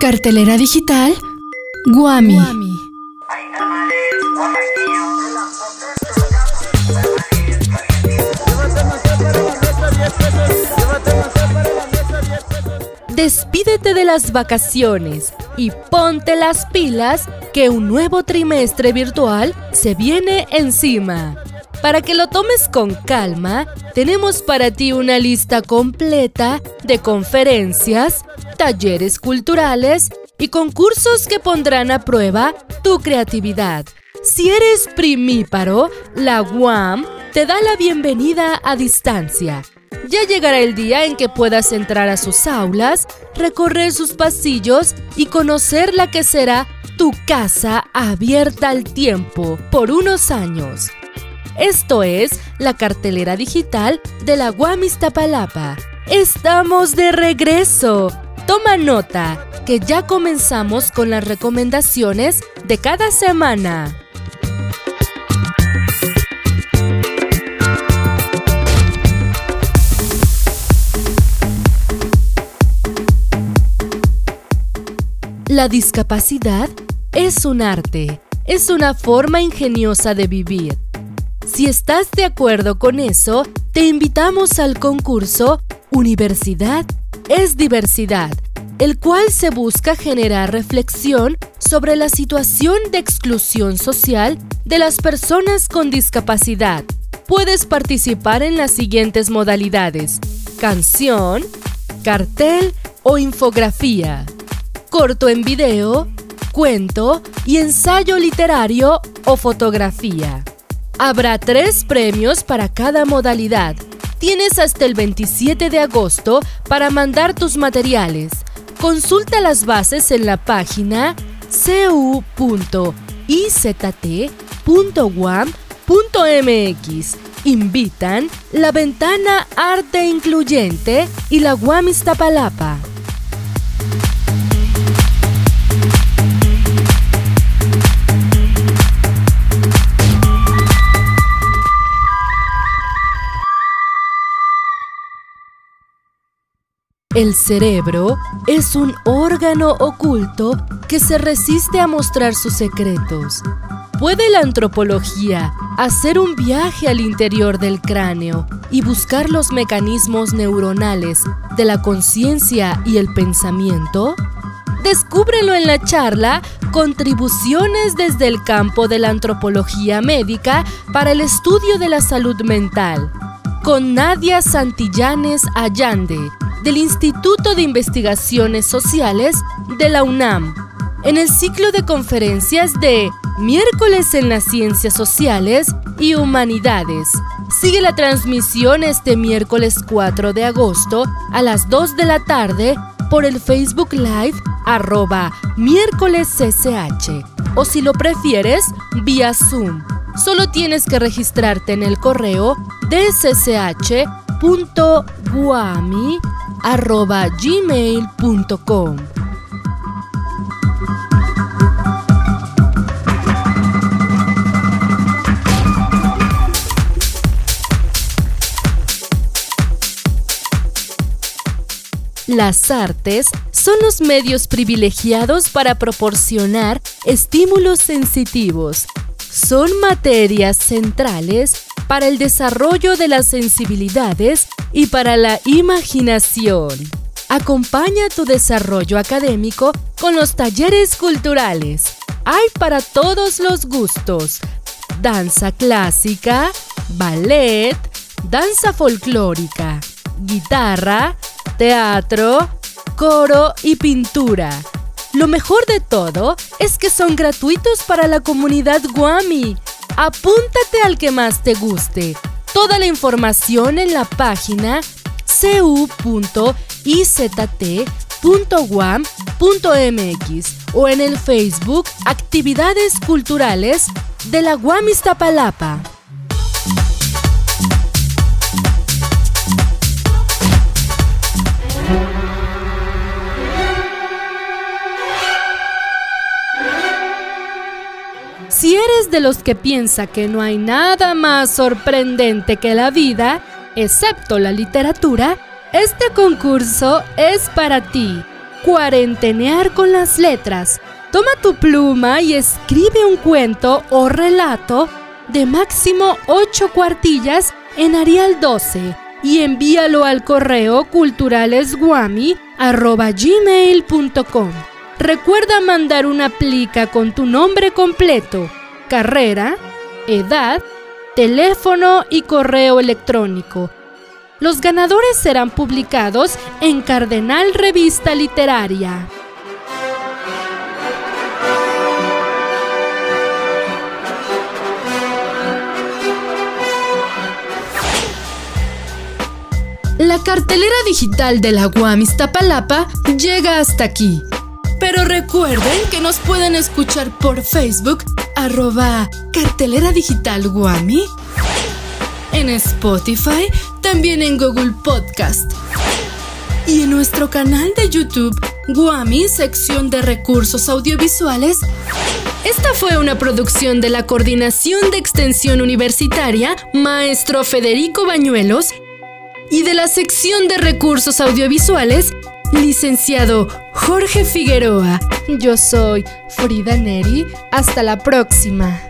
Cartelera digital Guami. Despídete de las vacaciones y ponte las pilas que un nuevo trimestre virtual se viene encima. Para que lo tomes con calma, tenemos para ti una lista completa de conferencias, talleres culturales y concursos que pondrán a prueba tu creatividad. Si eres primíparo, la UAM te da la bienvenida a distancia. Ya llegará el día en que puedas entrar a sus aulas, recorrer sus pasillos y conocer la que será tu casa abierta al tiempo por unos años. Esto es la cartelera digital de la UAM Iztapalapa. ¡Estamos de regreso! Toma nota, que ya comenzamos con las recomendaciones de cada semana. La discapacidad es un arte, es una forma ingeniosa de vivir. Si estás de acuerdo con eso, te invitamos al concurso Universidad es Diversidad, el cual se busca generar reflexión sobre la situación de exclusión social de las personas con discapacidad. Puedes participar en las siguientes modalidades, canción, cartel o infografía corto en video, cuento y ensayo literario o fotografía. Habrá tres premios para cada modalidad. Tienes hasta el 27 de agosto para mandar tus materiales. Consulta las bases en la página cu.izt.guam.mx. Invitan la ventana Arte Incluyente y la Guam Iztapalapa. El cerebro es un órgano oculto que se resiste a mostrar sus secretos. ¿Puede la antropología hacer un viaje al interior del cráneo y buscar los mecanismos neuronales de la conciencia y el pensamiento? Descúbrelo en la charla Contribuciones desde el campo de la antropología médica para el estudio de la salud mental, con Nadia Santillanes Allande, del Instituto de Investigaciones Sociales de la UNAM, en el ciclo de conferencias de Miércoles en las Ciencias Sociales y Humanidades. Sigue la transmisión este miércoles 4 de agosto a las 2 de la tarde por el Facebook Live arroba miércoles CCH o si lo prefieres vía Zoom. Solo tienes que registrarte en el correo dssh.guami.gmail.com Las artes son los medios privilegiados para proporcionar estímulos sensitivos. Son materias centrales para el desarrollo de las sensibilidades y para la imaginación. Acompaña tu desarrollo académico con los talleres culturales. Hay para todos los gustos. Danza clásica, ballet, danza folclórica, guitarra, teatro, coro y pintura. Lo mejor de todo es que son gratuitos para la comunidad Guami. Apúntate al que más te guste. Toda la información en la página cu.izt.guam.mx o en el Facebook Actividades Culturales de la Guam Iztapalapa. De los que piensa que no hay nada más sorprendente que la vida, excepto la literatura, este concurso es para ti. cuarentenear con las letras. Toma tu pluma y escribe un cuento o relato de máximo 8 cuartillas en Arial 12 y envíalo al correo culturalesguami.gmail.com. Recuerda mandar una plica con tu nombre completo, carrera, edad, teléfono y correo electrónico. Los ganadores serán publicados en Cardenal Revista Literaria. La cartelera digital de la UAM Iztapalapa llega hasta aquí. Pero recuerden que nos pueden escuchar por Facebook, arroba cartelera digital Guami, en Spotify, también en Google Podcast y en nuestro canal de YouTube, Guami, sección de recursos audiovisuales. Esta fue una producción de la Coordinación de Extensión Universitaria, maestro Federico Bañuelos, y de la sección de recursos audiovisuales, licenciado Jorge Figueroa. Yo soy Frida Neri. Hasta la próxima.